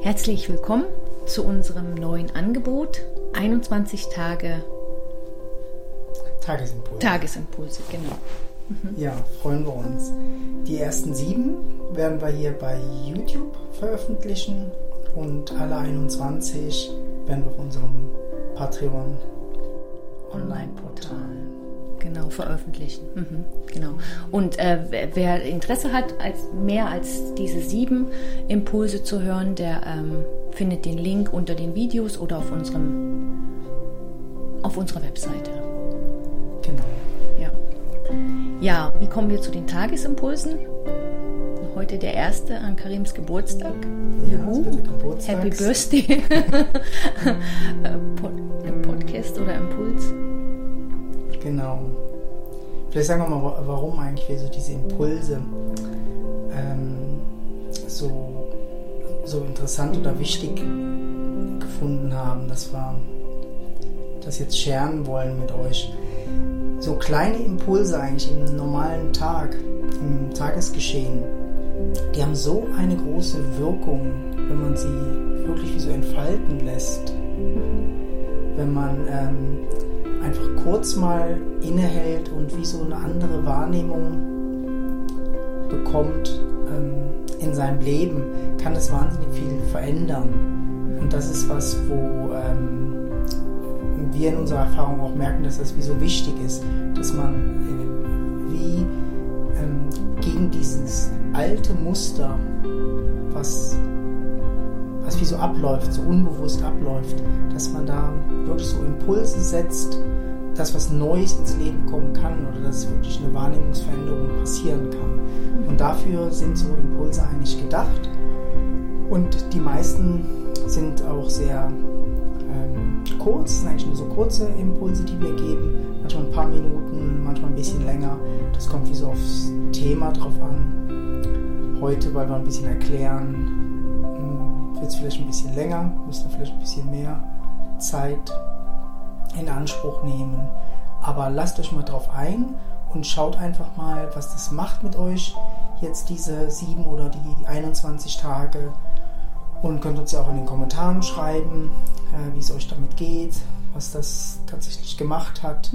Herzlich willkommen zu unserem neuen Angebot 21 Tage Tagesimpulse. Tagesimpulse, genau. Ja, freuen wir uns. Die ersten sieben werden wir hier bei YouTube veröffentlichen und alle 21 werden wir auf unserem Patreon Online-Portal Genau, veröffentlichen. Mhm, genau. Und äh, wer, wer Interesse hat, als mehr als diese sieben Impulse zu hören, der ähm, findet den Link unter den Videos oder auf unserem auf unserer Webseite. Genau. Ja. Ja, wie kommen wir zu den Tagesimpulsen? Heute der erste an Karims Geburtstag. Ja, der Geburtstags- Happy Birthday. Äh, Pod, äh, Podcast oder Impuls. Genau. Vielleicht sagen wir mal, wa- warum eigentlich wir so diese Impulse ähm, so, so interessant oder wichtig gefunden haben, dass wir das jetzt scheren wollen mit euch. So kleine Impulse eigentlich im normalen Tag, im Tagesgeschehen, die haben so eine große Wirkung, wenn man sie wirklich wie so entfalten lässt. Wenn man ähm, einfach kurz mal innehält und wie so eine andere Wahrnehmung bekommt ähm, in seinem Leben, kann das wahnsinnig viel verändern. Und das ist was, wo ähm, wir in unserer Erfahrung auch merken, dass das wie so wichtig ist, dass man äh, wie ähm, gegen dieses alte Muster, was, was wie so abläuft, so unbewusst abläuft, dass man da wirklich so Impulse setzt, dass was Neues ins Leben kommen kann oder dass wirklich eine Wahrnehmungsveränderung passieren kann. Und dafür sind so Impulse eigentlich gedacht. Und die meisten sind auch sehr ähm, kurz, sind eigentlich nur so kurze Impulse, die wir geben. Manchmal ein paar Minuten, manchmal ein bisschen länger. Das kommt wie so aufs Thema drauf an. Heute, weil wir ein bisschen erklären, wird es vielleicht ein bisschen länger, müssen wir vielleicht ein bisschen mehr Zeit in Anspruch nehmen. Aber lasst euch mal drauf ein und schaut einfach mal, was das macht mit euch jetzt diese sieben oder die 21 Tage. Und könnt uns ja auch in den Kommentaren schreiben, äh, wie es euch damit geht, was das tatsächlich gemacht hat.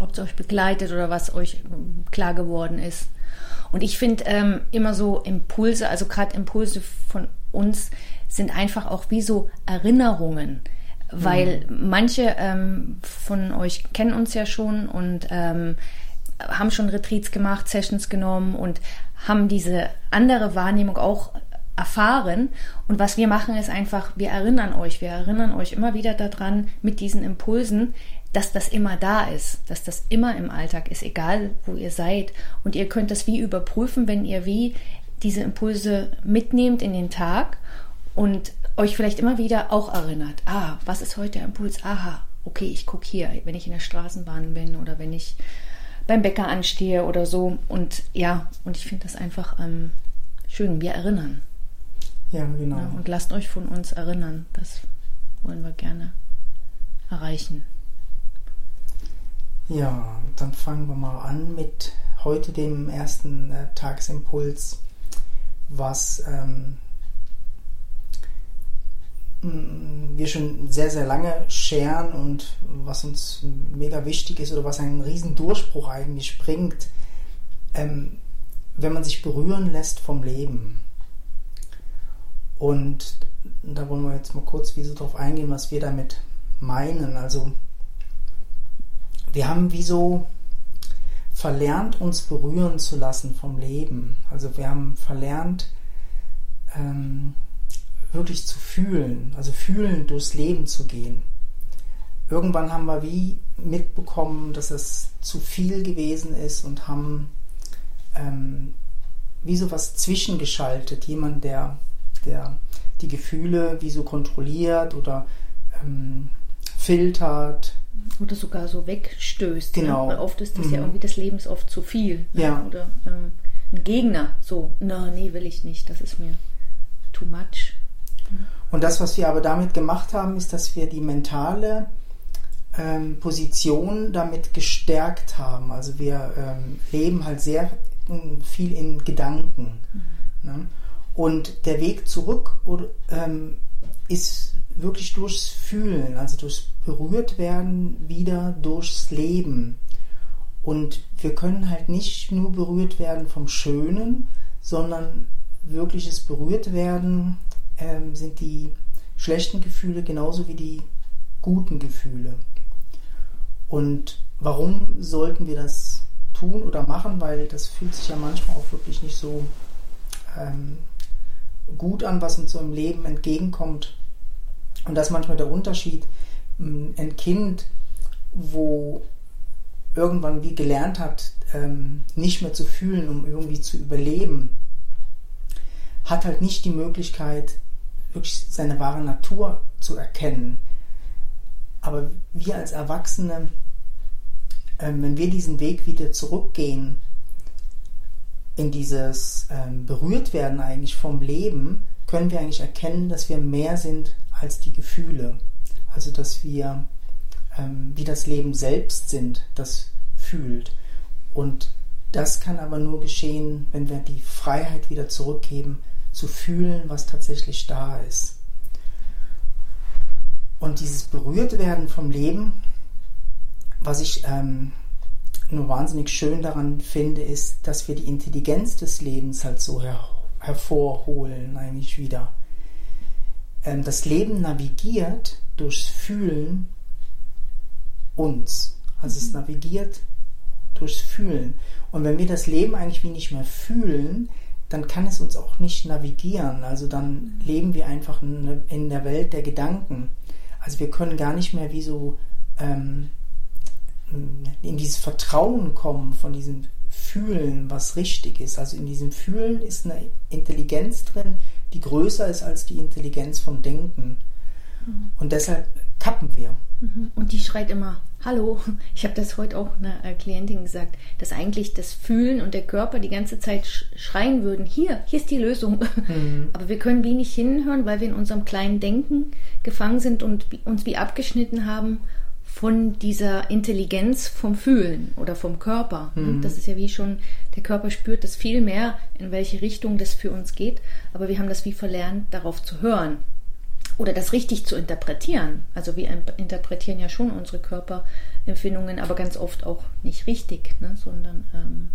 ob es euch begleitet oder was euch ähm, klar geworden ist. Und ich finde ähm, immer so Impulse, also gerade Impulse von uns sind einfach auch wie so Erinnerungen, weil manche ähm, von euch kennen uns ja schon und ähm, haben schon Retreats gemacht, Sessions genommen und haben diese andere Wahrnehmung auch erfahren. Und was wir machen, ist einfach, wir erinnern euch, wir erinnern euch immer wieder daran mit diesen Impulsen, dass das immer da ist, dass das immer im Alltag ist, egal wo ihr seid. Und ihr könnt das wie überprüfen, wenn ihr wie diese Impulse mitnehmt in den Tag und euch vielleicht immer wieder auch erinnert, ah, was ist heute der Impuls? Aha, okay, ich gucke hier, wenn ich in der Straßenbahn bin oder wenn ich beim Bäcker anstehe oder so. Und ja, und ich finde das einfach ähm, schön, wir erinnern. Ja, genau. Ja, und lasst euch von uns erinnern. Das wollen wir gerne erreichen. Ja, dann fangen wir mal an mit heute dem ersten äh, Tagesimpuls, was ähm, m, wir schon sehr, sehr lange scheren und was uns mega wichtig ist oder was einen riesen Durchbruch eigentlich bringt, ähm, wenn man sich berühren lässt vom Leben. Und da wollen wir jetzt mal kurz wie so drauf eingehen, was wir damit meinen. Also wir haben wie so verlernt, uns berühren zu lassen vom Leben. Also wir haben verlernt, ähm, wirklich zu fühlen, also fühlen durchs Leben zu gehen. Irgendwann haben wir wie mitbekommen, dass es zu viel gewesen ist und haben ähm, wie so was zwischengeschaltet. Jemand, der, der die Gefühle wie so kontrolliert oder ähm, filtert, Oder sogar so wegstößt. Genau. Ne? Weil oft ist das Mhm. ja irgendwie des Lebens oft zu viel. Ne? Ja. Oder ähm, ein Gegner, so, na, nee, will ich nicht, das ist mir too much. Und das, was wir aber damit gemacht haben, ist, dass wir die mentale ähm, Position damit gestärkt haben. Also wir ähm, leben halt sehr mm, viel in Gedanken. Ne? Und der Weg zurück ähm, ist wirklich durchs Fühlen, also durchs Berührtwerden wieder durchs Leben. Und wir können halt nicht nur berührt werden vom Schönen, sondern wirkliches Berührtwerden ähm, sind die schlechten Gefühle genauso wie die guten Gefühle. Und warum sollten wir das tun oder machen? Weil das fühlt sich ja manchmal auch wirklich nicht so ähm, gut an, was uns so im Leben entgegenkommt. Und das ist manchmal der Unterschied. Ein Kind, wo irgendwann wie gelernt hat, ähm, nicht mehr zu fühlen, um irgendwie zu überleben, hat halt nicht die Möglichkeit, wirklich seine wahre Natur zu erkennen. Aber wir als Erwachsene, ähm, wenn wir diesen Weg wieder zurückgehen, in dieses ähm, Berührtwerden eigentlich vom Leben, können wir eigentlich erkennen, dass wir mehr sind als die Gefühle. Also dass wir ähm, wie das Leben selbst sind, das fühlt. Und das kann aber nur geschehen, wenn wir die Freiheit wieder zurückgeben, zu fühlen, was tatsächlich da ist. Und dieses Berührtwerden vom Leben, was ich ähm, nur wahnsinnig schön daran finde, ist, dass wir die Intelligenz des Lebens halt so her hervorholen, eigentlich wieder. Ähm, das Leben navigiert durchs Fühlen uns. Also es mhm. navigiert durchs Fühlen. Und wenn wir das Leben eigentlich wie nicht mehr fühlen, dann kann es uns auch nicht navigieren. Also dann leben wir einfach in, der Welt der Gedanken. Also wir können gar nicht mehr wie so ähm, in dieses Vertrauen kommen von diesem Fühlen, was richtig ist. Also in diesem Fühlen ist eine Intelligenz drin, die größer ist als die Intelligenz vom Denken. Mhm. Und deshalb kappen wir. Mhm. Und die schreit immer, hallo. Ich habe das heute auch einer äh, Klientin gesagt, dass eigentlich das Fühlen und der Körper die ganze Zeit schreien würden, hier, hier ist die Lösung. Mhm. Aber wir können wenig hinhören, weil wir in unserem kleinen Denken gefangen sind und uns wie abgeschnitten haben von dieser Intelligenz vom Fühlen oder vom Körper. Mhm. Das ist ja wie schon, der Körper spürt das viel mehr, in welche Richtung das für uns geht, aber wir haben das wie verlernt, darauf zu hören oder das richtig zu interpretieren. Also wir interpretieren ja schon unsere Körperempfindungen, aber ganz oft auch nicht richtig, ne? sondern ähm,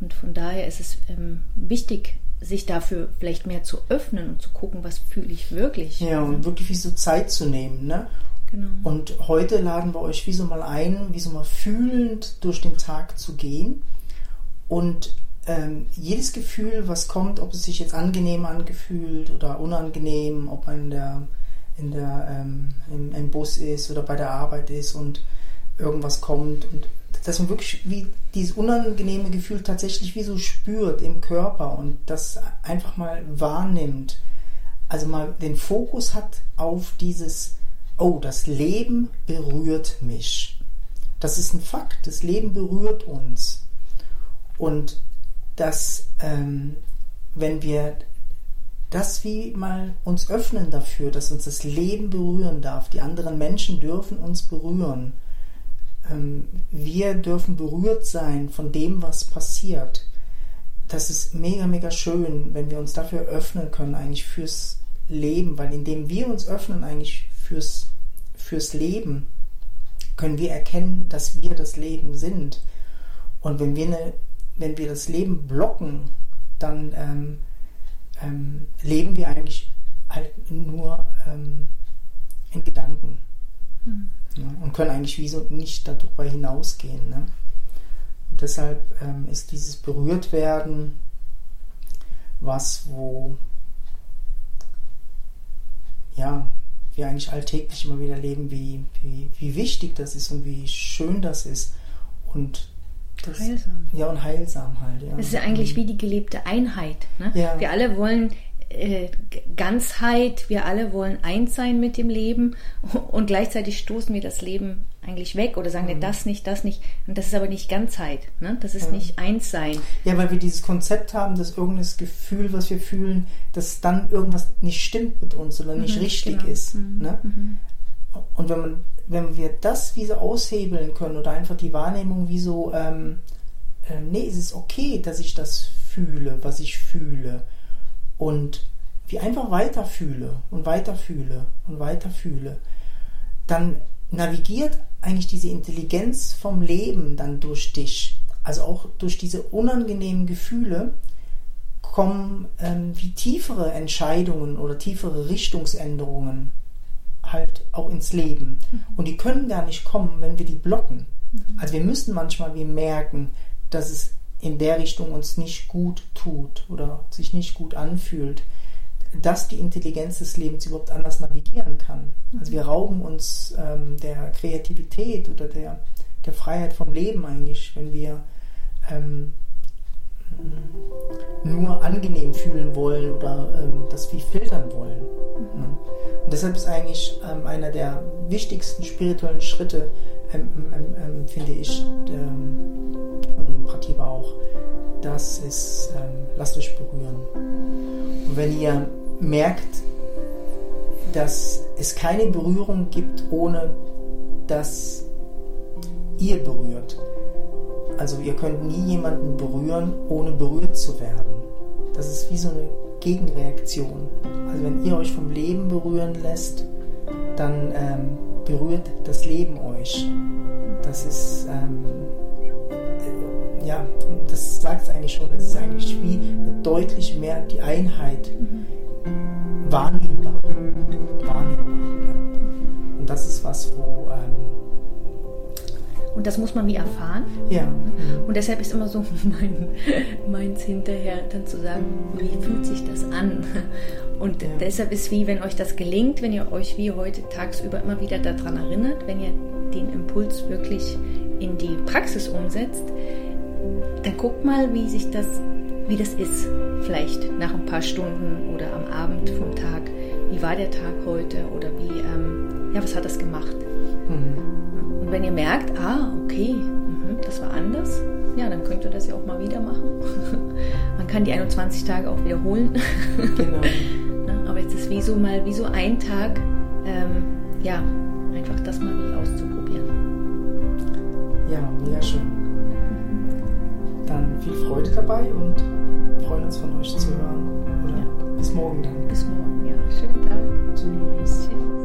und von daher ist es ähm, wichtig, sich dafür vielleicht mehr zu öffnen und zu gucken, was fühle ich wirklich. Ja, und wirklich wie so Zeit zu nehmen, ne? Genau. Und heute laden wir euch wie so mal ein, wie so mal fühlend durch den Tag zu gehen und ähm, jedes Gefühl, was kommt, ob es sich jetzt angenehm angefühlt oder unangenehm, ob man in der, in der, ähm, im, im, Bus ist oder bei der Arbeit ist und irgendwas kommt und dass man wirklich wie dieses unangenehme Gefühl tatsächlich wie so spürt im Körper und das einfach mal wahrnimmt. Also mal den Fokus hat auf dieses, oh, das Leben berührt mich. Das ist ein Fakt, das Leben berührt uns. Und dass ähm, wenn wir das wie mal uns öffnen dafür, dass uns das Leben berühren darf, die anderen Menschen dürfen uns berühren, ähm, wir dürfen berührt sein von dem, was passiert. Das ist mega, mega schön, wenn wir uns dafür öffnen können, eigentlich fürs Leben, weil indem wir uns öffnen, eigentlich fürs, fürs Leben, können wir erkennen, dass wir das Leben sind. Und wenn wir eine wenn wir das Leben blocken, dann ähm, ähm, leben wir eigentlich halt nur ähm, in Gedanken mhm. ja, und können eigentlich wie so nicht darüber hinausgehen. Ne? Und deshalb ähm, ist dieses Berührtwerden was, wo ja, wir eigentlich alltäglich immer wieder leben, wie, wie, wie wichtig das ist und wie schön das ist. Und das, heilsam. Ja, und heilsam halt. Ja. Das ist ja eigentlich mhm. wie die gelebte Einheit. Ne? Ja. Wir alle wollen äh, Ganzheit, wir alle wollen eins sein mit dem Leben und gleichzeitig stoßen wir das Leben eigentlich weg oder sagen wir mhm. das nicht, das nicht. Und das ist aber nicht Ganzheit. Ne? Das ist ja. nicht eins sein. Ja, weil wir dieses Konzept haben, dass irgendein Gefühl, was wir fühlen, dass dann irgendwas nicht stimmt mit uns oder nicht mhm, richtig genau. ist. Mhm. Ne? Mhm. Und wenn man wenn wir das wie so aushebeln können oder einfach die Wahrnehmung wie so, ähm, äh, nee, es ist okay, dass ich das fühle, was ich fühle. Und wie einfach weiterfühle und weiterfühle und weiterfühle, dann navigiert eigentlich diese Intelligenz vom Leben dann durch dich. Also auch durch diese unangenehmen Gefühle kommen ähm, wie tiefere Entscheidungen oder tiefere Richtungsänderungen halt auch ins Leben. Mhm. Und die können gar nicht kommen, wenn wir die blocken. Mhm. Also wir müssen manchmal wie merken, dass es in der Richtung uns nicht gut tut oder sich nicht gut anfühlt, dass die Intelligenz des Lebens überhaupt anders navigieren kann. Also wir rauben uns ähm, der Kreativität oder der, der Freiheit vom Leben eigentlich, wenn wir ähm, nur angenehm fühlen wollen oder ähm, das wie filtern wollen. Mhm. Und deshalb ist eigentlich ähm, einer der wichtigsten spirituellen Schritte, ähm, ähm, ähm finde ich, auch, das ist, lasst euch berühren. Und wenn ihr merkt, dass es keine Berührung gibt, ohne dass ihr berührt, also ihr könnt nie jemanden berühren, ohne berührt zu werden. Das ist wie so eine Gegenreaktion. Also wenn ihr euch vom Leben berühren lässt, dann ähm, berührt das Leben euch. Das ist, ähm, äh, ja, das sagt es eigentlich schon, es ist eigentlich wie deutlich mehr die Einheit wahrnehmbar. wahrnehmbar ja. Und das ist was, wo ähm, und das muss man wie erfahren. Ja. Und deshalb ist immer so mein, meins hinterher, dann zu sagen, wie fühlt sich das an? Und ja. deshalb ist wie, wenn euch das gelingt, wenn ihr euch wie heute tagsüber immer wieder daran erinnert, wenn ihr den Impuls wirklich in die Praxis umsetzt, dann guckt mal, wie sich das, wie das ist. Vielleicht nach ein paar Stunden oder am Abend vom Tag. Wie war der Tag heute oder wie, ähm, ja, was hat das gemacht? Mhm wenn ihr merkt, ah, okay, mhm, das war anders, ja, dann könnt ihr das ja auch mal wieder machen. Man kann die 21 Tage auch wiederholen. Genau. Aber jetzt ist wie so mal, wie so ein Tag, ähm, ja, einfach das mal wie auszuprobieren. Ja, mega schön. Viel Freude dabei und freuen uns von euch zu hören. Oder ja. bis morgen dann. Bis morgen, ja. Schönen Tag. Tschüss. Tschüss.